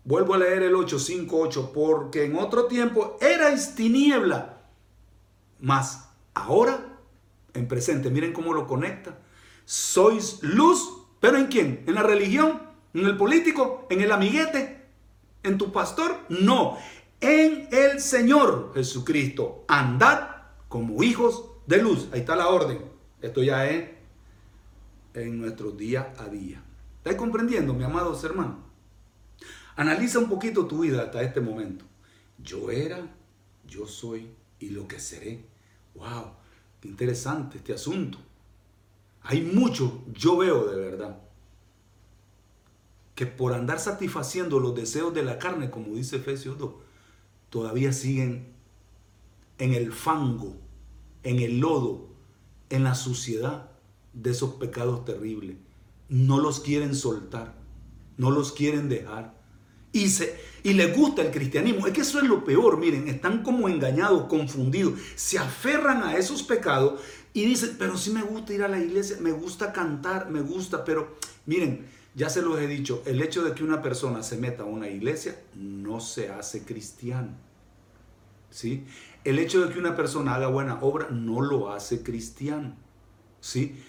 vuelvo a leer el 858, porque en otro tiempo erais tiniebla, mas ahora, en presente, miren cómo lo conecta, sois luz, pero ¿en quién? ¿En la religión? ¿En el político? ¿En el amiguete? ¿En tu pastor? No, en el Señor Jesucristo. Andad como hijos de luz. Ahí está la orden. Esto ya es en nuestro día a día. ¿Estás comprendiendo, mi amados hermanos? Analiza un poquito tu vida hasta este momento. Yo era, yo soy y lo que seré. ¡Wow! Qué interesante este asunto. Hay mucho, yo veo de verdad, que por andar satisfaciendo los deseos de la carne, como dice Efesios 2, todavía siguen en el fango, en el lodo, en la suciedad de esos pecados terribles no los quieren soltar, no los quieren dejar. Y, se, y les gusta el cristianismo. Es que eso es lo peor, miren, están como engañados, confundidos, se aferran a esos pecados y dicen, pero sí me gusta ir a la iglesia, me gusta cantar, me gusta, pero miren, ya se los he dicho, el hecho de que una persona se meta a una iglesia no se hace cristiano. ¿Sí? El hecho de que una persona haga buena obra no lo hace cristiano. ¿Sí?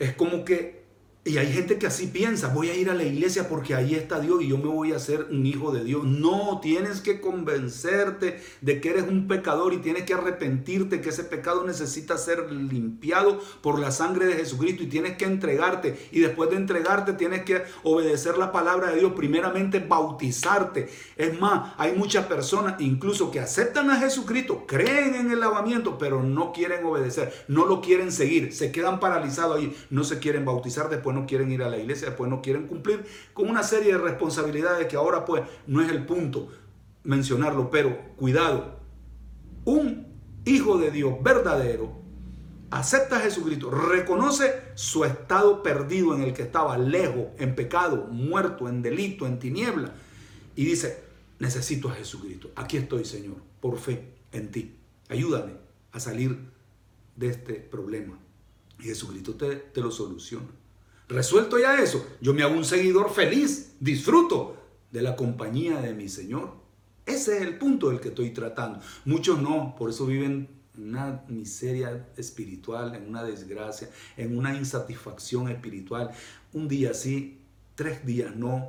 Es como que y hay gente que así piensa, voy a ir a la iglesia porque ahí está Dios y yo me voy a hacer un hijo de Dios. No, tienes que convencerte de que eres un pecador y tienes que arrepentirte que ese pecado necesita ser limpiado por la sangre de Jesucristo y tienes que entregarte. Y después de entregarte tienes que obedecer la palabra de Dios, primeramente bautizarte. Es más, hay muchas personas incluso que aceptan a Jesucristo, creen en el lavamiento, pero no quieren obedecer, no lo quieren seguir, se quedan paralizados ahí, no se quieren bautizar después no quieren ir a la iglesia, después no quieren cumplir con una serie de responsabilidades que ahora pues no es el punto mencionarlo, pero cuidado, un hijo de Dios verdadero acepta a Jesucristo, reconoce su estado perdido en el que estaba, lejos, en pecado, muerto, en delito, en tiniebla, y dice, necesito a Jesucristo, aquí estoy Señor, por fe en ti, ayúdame a salir de este problema. Y Jesucristo te, te lo soluciona. Resuelto ya eso, yo me hago un seguidor feliz, disfruto de la compañía de mi Señor. Ese es el punto del que estoy tratando. Muchos no, por eso viven en una miseria espiritual, en una desgracia, en una insatisfacción espiritual. Un día sí, tres días no.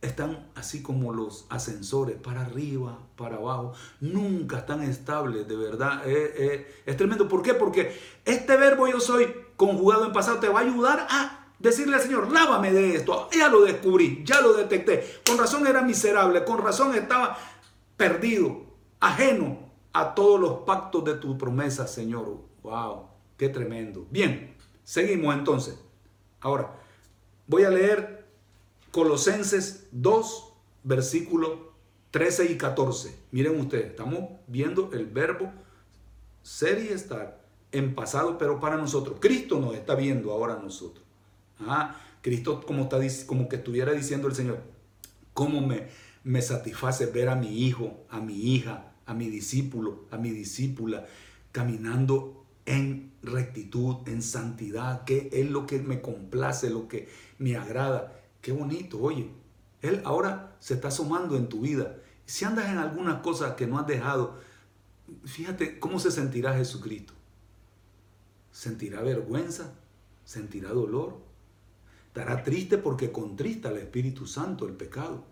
Están así como los ascensores, para arriba, para abajo. Nunca están estables, de verdad. es tremendo. ¿Por qué? Porque este verbo yo soy conjugado en pasado te va a ayudar a Decirle al Señor, lávame de esto. Ya lo descubrí, ya lo detecté. Con razón era miserable, con razón estaba perdido, ajeno a todos los pactos de tu promesa, Señor. Wow, qué tremendo. Bien, seguimos entonces. Ahora, voy a leer Colosenses 2, versículos 13 y 14. Miren ustedes, estamos viendo el verbo ser y estar en pasado, pero para nosotros. Cristo nos está viendo ahora a nosotros. Ah, Cristo como, está, como que estuviera diciendo el Señor, ¿cómo me, me satisface ver a mi hijo, a mi hija, a mi discípulo, a mi discípula, caminando en rectitud, en santidad, que es lo que me complace, lo que me agrada. Qué bonito, oye. Él ahora se está asomando en tu vida. Si andas en alguna cosa que no has dejado, fíjate cómo se sentirá Jesucristo. ¿Sentirá vergüenza? ¿Sentirá dolor? Estará triste porque contrista al Espíritu Santo el pecado.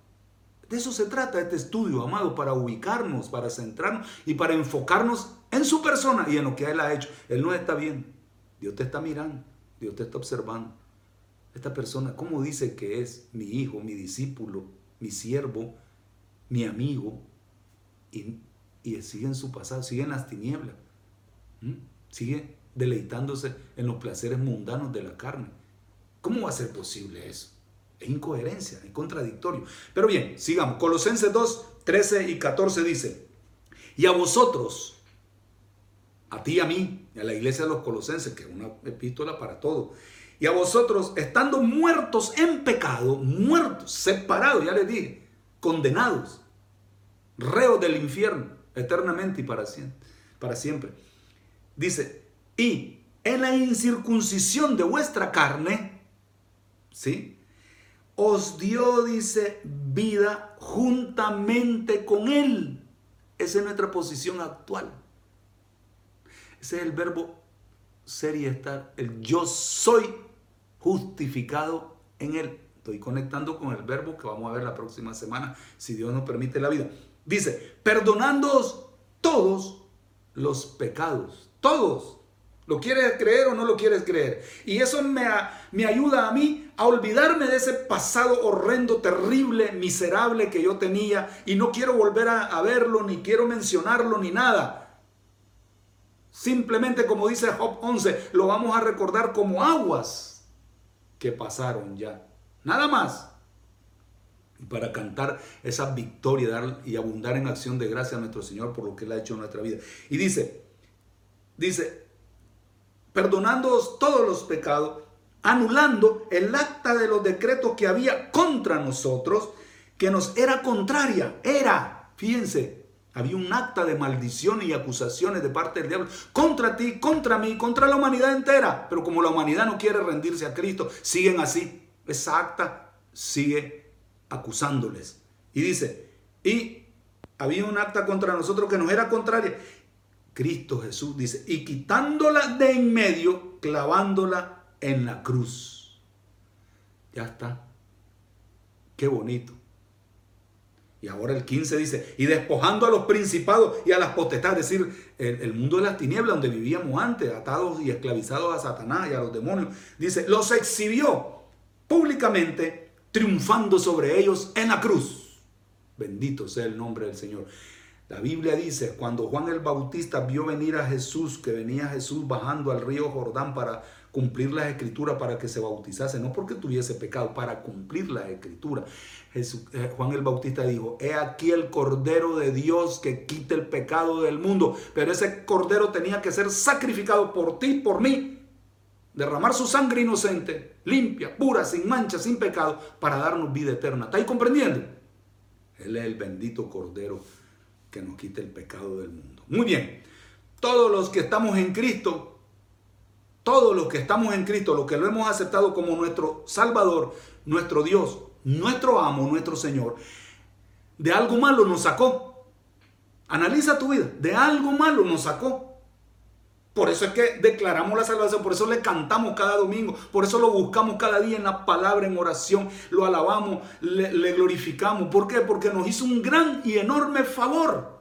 De eso se trata este estudio, amado, para ubicarnos, para centrarnos y para enfocarnos en su persona y en lo que Él ha hecho. Él no está bien. Dios te está mirando, Dios te está observando. Esta persona, ¿cómo dice que es mi hijo, mi discípulo, mi siervo, mi amigo? Y, sigue en su pasado, sigue en las tinieblas. Sigue deleitándose en los placeres mundanos de la carne. ¿Cómo va a ser posible eso? Es incoherencia, es contradictorio. Pero bien, sigamos. Colosenses 2, 13 y 14 dice, y a vosotros, a ti y a mí, a la iglesia de los colosenses, que es una epístola para todos, y a vosotros, estando muertos en pecado, muertos, separados, ya les dije, condenados, reos del infierno, eternamente y para siempre. Para siempre. Dice, y en la incircuncisión de vuestra carne, ¿sí? Os dio, dice, vida juntamente con Él. Esa es nuestra posición actual. Ese es el verbo ser y estar. El yo soy justificado en Él. Estoy conectando con el verbo que vamos a ver la próxima semana, si Dios nos permite la vida. Dice, perdonándoos todos los pecados. Todos. ¿Lo quieres creer o no lo quieres creer? Y eso me, me ayuda a mí a olvidarme de ese pasado horrendo, terrible, miserable que yo tenía y no quiero volver a, verlo, ni quiero mencionarlo, ni nada. Simplemente como dice Job 11, lo vamos a recordar como aguas que pasaron ya. Nada más. Para cantar esa victoria y abundar en acción de gracia a nuestro Señor por lo que Él ha hecho en nuestra vida. Y dice, dice, perdonándoos todos los pecados, anulando el acta de los decretos que había contra nosotros, que nos era contraria. Era, fíjense, había un acta de maldición y acusaciones de parte del diablo contra ti, contra mí, contra la humanidad entera. Pero como la humanidad no quiere rendirse a Cristo, siguen así. Esa acta sigue acusándoles. Y dice, y había un acta contra nosotros que nos era contraria. Cristo Jesús dice, y quitándola de en medio, clavándola en la cruz. Ya está. Qué bonito. Y ahora el 15 dice, y despojando a los principados y a las potestades, es decir, el, mundo de las tinieblas donde vivíamos antes, atados y esclavizados a Satanás y a los demonios, dice, los exhibió públicamente, triunfando sobre ellos en la cruz. Bendito sea el nombre del Señor. La Biblia dice, cuando Juan el Bautista vio venir a Jesús, que venía Jesús bajando al río Jordán para cumplir las escrituras para que se bautizase, no porque tuviese pecado, para cumplir las escrituras. Eh, Juan el Bautista dijo, he aquí el Cordero de Dios que quita el pecado del mundo, pero ese Cordero tenía que ser sacrificado por ti, por mí, derramar su sangre inocente, limpia, pura, sin mancha, sin pecado, para darnos vida eterna. ¿Estáis comprendiendo? Él es el bendito Cordero que nos quita el pecado del mundo. Muy bien, todos los que estamos en Cristo todos los que estamos en Cristo, los que lo hemos aceptado como nuestro Salvador, nuestro Dios, nuestro amo, nuestro Señor, de algo malo nos sacó. Analiza tu vida, de algo malo nos sacó. Por eso es que declaramos la salvación, por eso le cantamos cada domingo, por eso lo buscamos cada día en la palabra, en oración, lo alabamos, le, le glorificamos. ¿Por qué? Porque nos hizo un gran y enorme favor.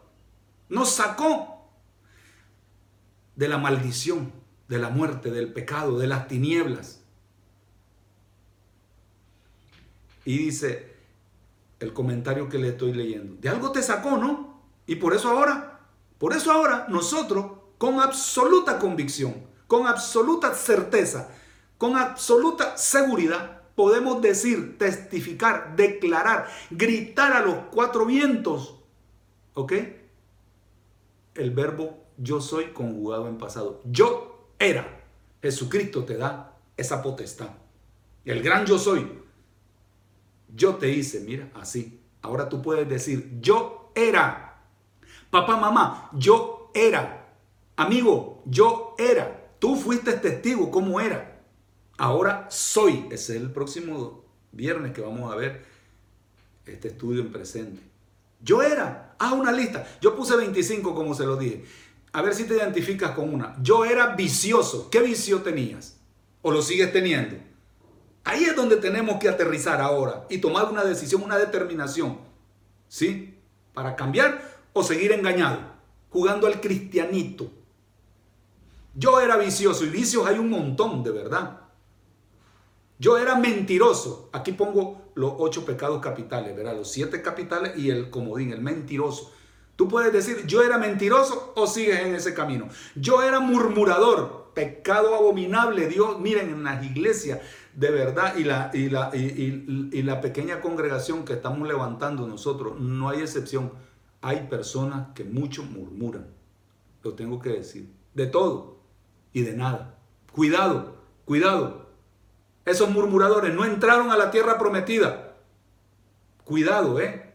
Nos sacó de la maldición de la muerte, del pecado, de las tinieblas. Y dice el comentario que le estoy leyendo, de algo te sacó, ¿no? Y por eso ahora, por eso ahora nosotros con absoluta convicción, con absoluta certeza, con absoluta seguridad, podemos decir, testificar, declarar, gritar a los cuatro vientos, ¿ok? El verbo yo soy conjugado en pasado. Yo era. Jesucristo te da esa potestad. El gran yo soy. Yo te hice, mira, así. Ahora tú puedes decir, yo era. Papá, mamá, yo era. Amigo, yo era. Tú fuiste testigo cómo era. Ahora soy. Ese es el próximo viernes que vamos a ver este estudio en presente. Yo era. Haz una lista. Yo puse 25 como se lo dije. A ver si te identificas con una. Yo era vicioso. ¿Qué vicio tenías? ¿O lo sigues teniendo? Ahí es donde tenemos que aterrizar ahora y tomar una decisión, una determinación. ¿Sí? Para cambiar o seguir engañado, jugando al cristianito. Yo era vicioso y vicios hay un montón, de verdad. Yo era mentiroso. Aquí pongo los ocho pecados capitales, ¿verdad? Los siete capitales y el comodín, el mentiroso. Tú puedes decir, yo era mentiroso o sigues en ese camino. Yo era murmurador, pecado abominable. Dios, miren, en las iglesias de verdad y la, y la, y, la pequeña congregación que estamos levantando nosotros, no hay excepción. Hay personas que mucho murmuran. Lo tengo que decir. De todo y de nada. Cuidado, cuidado. Esos murmuradores no entraron a la tierra prometida. Cuidado, ¿eh?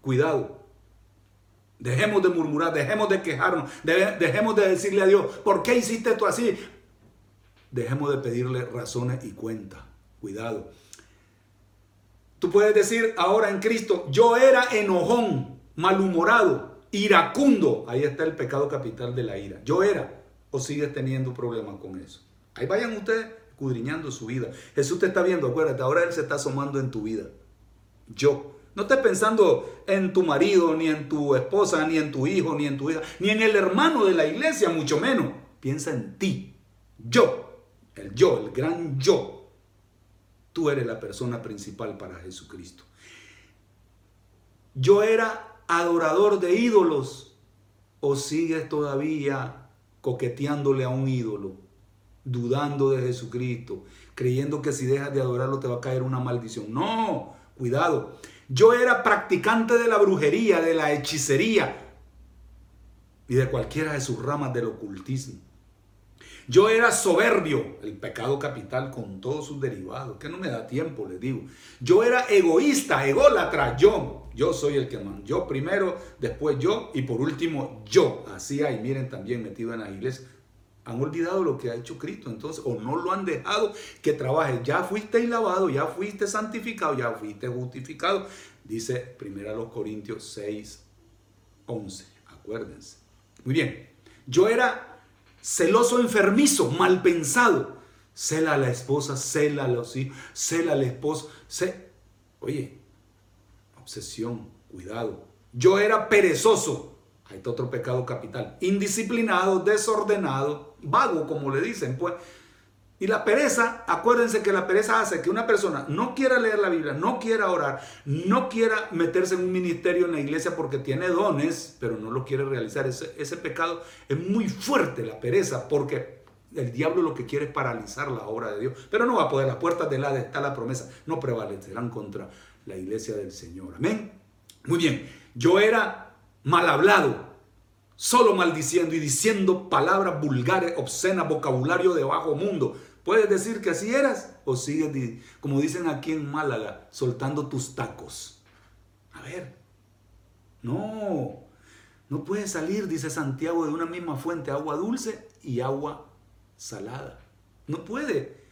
Cuidado. Dejemos de murmurar, dejemos de quejarnos, dejemos de decirle a Dios, ¿por qué hiciste esto así? Dejemos de pedirle razones y cuentas. Cuidado. Tú puedes decir ahora en Cristo, yo era enojón, malhumorado, iracundo. Ahí está el pecado capital de la ira. Yo era. ¿O sigues teniendo problemas con eso? Ahí vayan ustedes escudriñando su vida. Jesús te está viendo, acuérdate, ahora Él se está asomando en tu vida. Yo. No estés pensando en tu marido, ni en tu esposa, ni en tu hijo, ni en tu hija, ni en el hermano de la iglesia, mucho menos. Piensa en ti. Yo. El yo, el gran yo. Tú eres la persona principal para Jesucristo. Yo era adorador de ídolos o sigues todavía coqueteándole a un ídolo, dudando de Jesucristo, creyendo que si dejas de adorarlo te va a caer una maldición. No, cuidado. Yo era practicante de la brujería, de la hechicería y de cualquiera de sus ramas del ocultismo. Yo era soberbio, el pecado capital con todos sus derivados, que no me da tiempo, les digo. Yo era egoísta, ególatra, yo. Yo soy el que manda. Yo primero, después yo y por último yo. Así hay, miren también metido en la iglesia. Han olvidado lo que ha hecho Cristo, entonces, o no lo han dejado que trabaje. Ya fuiste lavado, ya fuiste santificado, ya fuiste justificado. Dice 1 Corintios 6, 11. Acuérdense. Muy bien. Yo era celoso enfermizo, mal pensado. Cela a la esposa, cela a los hijos, cela al esposo. Oye, obsesión, cuidado. Yo era perezoso. Ahí otro pecado capital. Indisciplinado, desordenado, vago, como le dicen. Pues y la pereza, acuérdense que la pereza hace que una persona no quiera leer la Biblia, no quiera orar, no quiera meterse en un ministerio en la iglesia porque tiene dones, pero no lo quiere realizar. Ese, ese pecado es muy fuerte, la pereza, porque el diablo lo que quiere es paralizar la obra de Dios. Pero no va a poder, las puertas del Hades está la promesa, no prevalecerán contra la iglesia del Señor. Amén. Muy bien, yo era mal hablado, solo maldiciendo y diciendo palabras vulgares, obscenas, vocabulario de bajo mundo. ¿Puedes decir que así eras? ¿O sigues, como dicen aquí en Málaga, soltando tus tacos? A ver, no, no puede salir, dice Santiago, de una misma fuente, agua dulce y agua salada. No puede.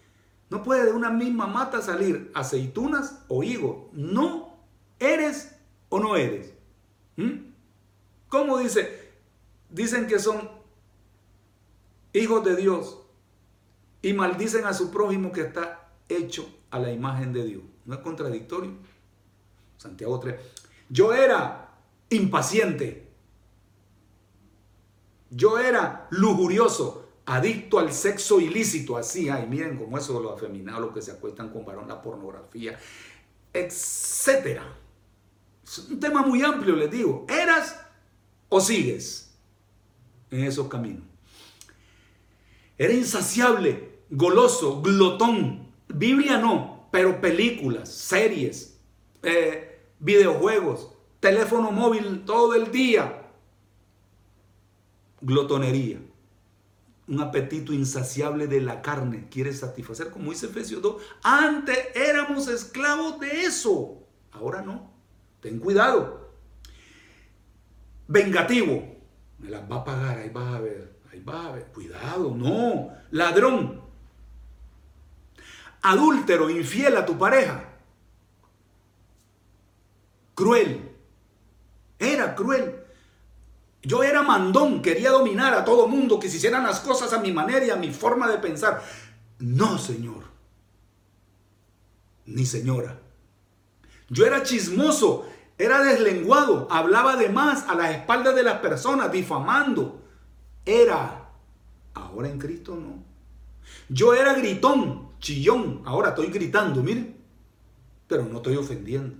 No puede de una misma mata salir aceitunas o higo. No eres o no eres. ¿Mm? ¿Cómo dice? Dicen que son hijos de Dios y maldicen a su prójimo que está hecho a la imagen de Dios. ¿No es contradictorio? Santiago 3. Yo era impaciente. Yo era lujurioso, adicto al sexo ilícito. Así hay, miren cómo eso los afeminados, los que se acuestan con varón, la pornografía, etcétera. Es un tema muy amplio, les digo. ¿Eras o sigues en esos caminos? Era insaciable goloso, glotón. Biblia no, pero películas, series, eh, videojuegos, teléfono móvil todo el día. Glotonería. Un apetito insaciable de la carne. Quiere satisfacer, como dice Efesios 2. Antes éramos esclavos de eso. Ahora no. Ten cuidado. Vengativo. Me las va a pagar, ahí vas a ver. Ahí vas a ver. Cuidado, no. Ladrón adúltero, infiel a tu pareja. Cruel. Era cruel. Yo era mandón, quería dominar a todo mundo, que se hicieran las cosas a mi manera y a mi forma de pensar. No, Señor. Ni señora. Yo era chismoso, era deslenguado, hablaba de más a las espaldas de las personas, difamando. Era. Ahora en Cristo no. Yo era gritón, chillón. Ahora estoy gritando, miren. Pero no estoy ofendiendo.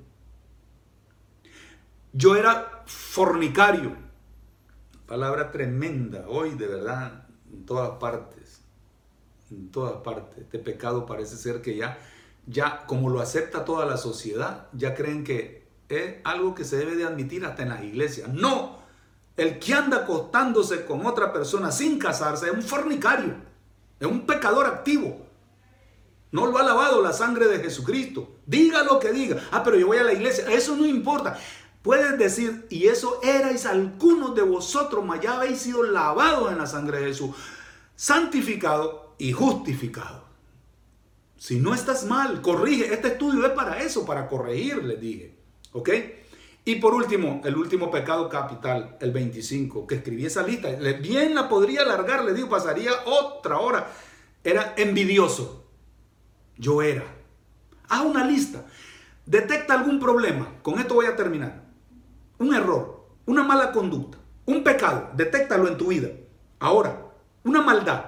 Yo era fornicario. Palabra tremenda hoy, de verdad, en todas partes. En todas partes. Este pecado parece ser que ya, ya como lo acepta toda la sociedad, ya creen que es algo que se debe de admitir hasta en las iglesias. No, el que anda acostándose con otra persona sin casarse es un fornicario, es un pecador activo. No lo ha lavado la sangre de Jesucristo. Diga lo que diga. Ah, pero yo voy a la iglesia. Eso no importa. Puedes decir, y eso erais algunos de vosotros, mas ya habéis sido lavados en la sangre de Jesús, santificado y justificado. Si no estás mal, corrige. Este estudio es para eso, para corregir, les dije. ¿Ok? Y por último, el último pecado capital, el 25, que escribí esa lista. Bien la podría alargar, le digo, pasaría otra hora. Era envidioso. Yo era. Haz una lista. Detecta algún problema. Con esto voy a terminar. Un error, una mala conducta, un pecado. Detéctalo en tu vida. Ahora, una maldad,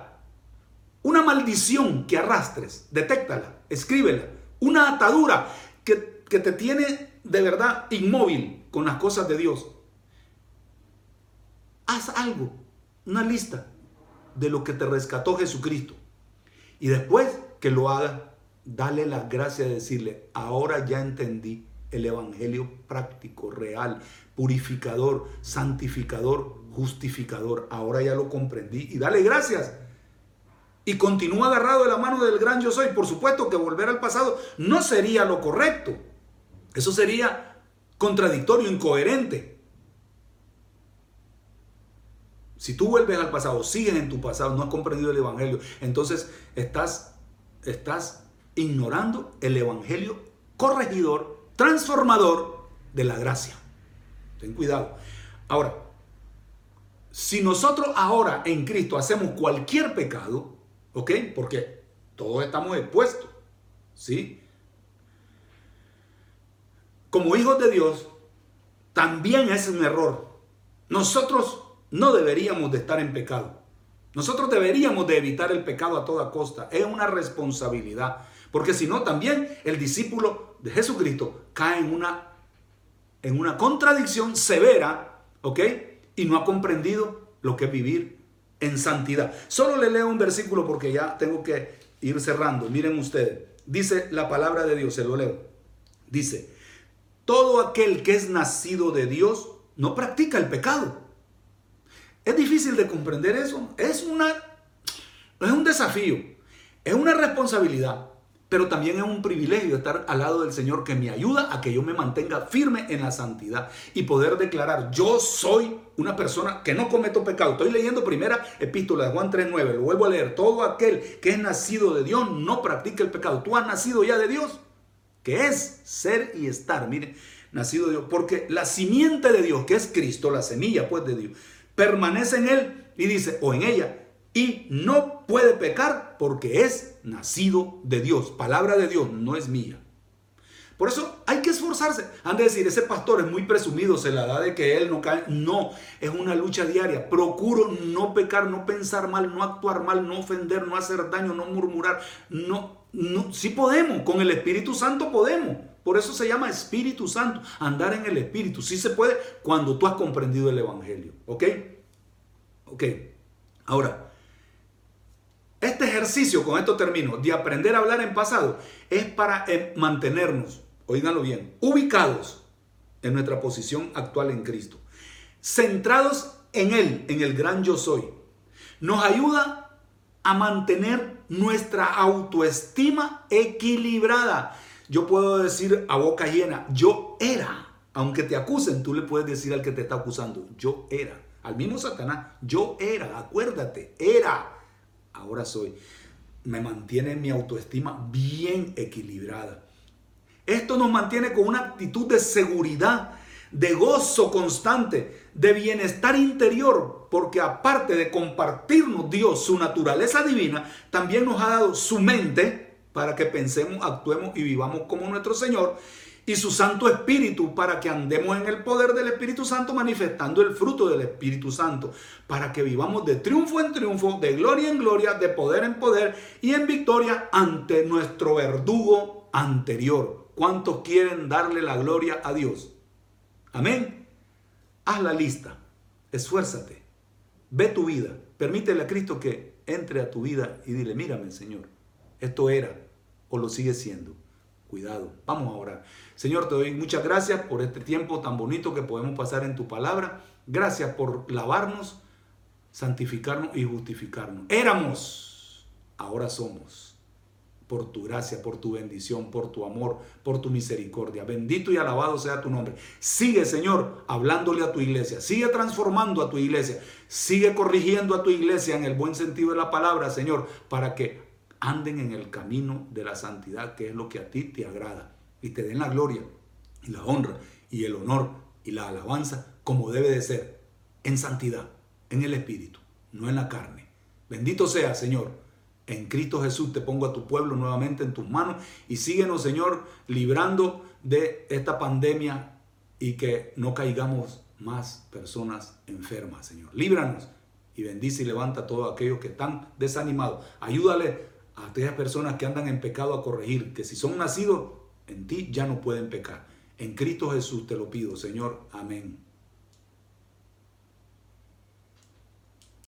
una maldición que arrastres. Detéctala, escríbela. Una atadura que, que te tiene de verdad inmóvil con las cosas de Dios. Haz algo, una lista de lo que te rescató Jesucristo. Y después que lo hagas, dale la gracia de decirle, ahora ya entendí el Evangelio práctico, real, purificador, santificador, justificador. Ahora ya lo comprendí y dale gracias. Y continúa agarrado de la mano del gran yo soy. Por supuesto que volver al pasado no sería lo correcto. Eso sería contradictorio, incoherente. Si tú vuelves al pasado, sigues en tu pasado, no has comprendido el Evangelio, entonces estás, estás ignorando el Evangelio corregidor, transformador de la gracia. Ten cuidado. Ahora, si nosotros ahora en Cristo hacemos cualquier pecado, ¿ok? Porque todos estamos expuestos, ¿sí? Como hijos de Dios, también es un error. Nosotros no deberíamos de estar en pecado. Nosotros deberíamos de evitar el pecado a toda costa. Es una responsabilidad. Porque si no, también el discípulo de Jesucristo cae en una, en una contradicción severa, ¿ok? Y no ha comprendido lo que es vivir en santidad. Solo le leo un versículo porque ya tengo que ir cerrando. Miren ustedes. Dice la palabra de Dios, se lo leo. Dice, todo aquel que es nacido de Dios no practica el pecado. Es difícil de comprender eso. Es, una, es un desafío, es una responsabilidad, pero también es un privilegio estar al lado del Señor que me ayuda a que yo me mantenga firme en la santidad y poder declarar, yo soy una persona que no cometo pecado. Estoy leyendo primera epístola de Juan 3.9, lo vuelvo a leer. Todo aquel que es nacido de Dios no practica el pecado. Tú has nacido ya de Dios que es ser y estar, mire, nacido de Dios, porque la simiente de Dios, que es Cristo, la semilla pues de Dios, permanece en él y dice, o en ella, y no puede pecar porque es nacido de Dios. Palabra de Dios, no es mía. Por eso hay que esforzarse. Han de decir, ese pastor es muy presumido, se la da de que él no cae. No, es una lucha diaria. Procuro no pecar, no pensar mal, no actuar mal, no ofender, no hacer daño, no murmurar, no no, podemos, con el Espíritu Santo podemos. Por eso se llama Espíritu Santo, andar en el Espíritu. Sí se puede cuando tú has comprendido el Evangelio. ¿Ok? Ok. Ahora, este ejercicio, con esto termino, de aprender a hablar en pasado, es para eh, mantenernos, oíganlo bien, ubicados en nuestra posición actual en Cristo. Centrados en Él, en el gran yo soy. Nos ayuda a mantener nuestra autoestima equilibrada. Yo puedo decir a boca llena, yo era. Aunque te acusen, tú le puedes decir al que te está acusando, yo era. Al mismo Satanás, yo era, acuérdate, era. Ahora soy. Me mantiene mi autoestima bien equilibrada. Esto nos mantiene con una actitud de seguridad, de gozo constante, de bienestar interior, porque aparte de compartirnos Dios su naturaleza divina, también nos ha dado su mente para que pensemos, actuemos y vivamos como nuestro Señor, y su Santo Espíritu para que andemos en el poder del Espíritu Santo manifestando el fruto del Espíritu Santo, para que vivamos de triunfo en triunfo, de gloria en gloria, de poder en poder y en victoria ante nuestro verdugo anterior. ¿Cuántos quieren darle la gloria a Dios? Amén. Haz la lista, esfuérzate, ve tu vida, permítele a Cristo que entre a tu vida y dile, mírame Señor, esto era o lo sigue siendo. Cuidado, vamos a orar. Señor, te doy muchas gracias por este tiempo tan bonito que podemos pasar en tu palabra. Gracias por lavarnos, santificarnos y justificarnos. Éramos, ahora somos por tu gracia, por tu bendición, por tu amor, por tu misericordia. Bendito y alabado sea tu nombre. Sigue, Señor, hablándole a tu iglesia. Sigue transformando a tu iglesia. Sigue corrigiendo a tu iglesia en el buen sentido de la palabra, Señor, para que anden en el camino de la santidad, que es lo que a ti te agrada. Y te den la gloria y la honra y el honor y la alabanza como debe de ser, en santidad, en el Espíritu, no en la carne. Bendito sea, Señor en Cristo Jesús te pongo a tu pueblo nuevamente en tus manos y síguenos, Señor, librando de esta pandemia y que no caigamos más personas enfermas, Señor. Líbranos y bendice y levanta a todos aquellos que están desanimados. Ayúdale a aquellas personas que andan en pecado a corregir, que si son nacidos en ti ya no pueden pecar. En Cristo Jesús te lo pido, Señor. Amén.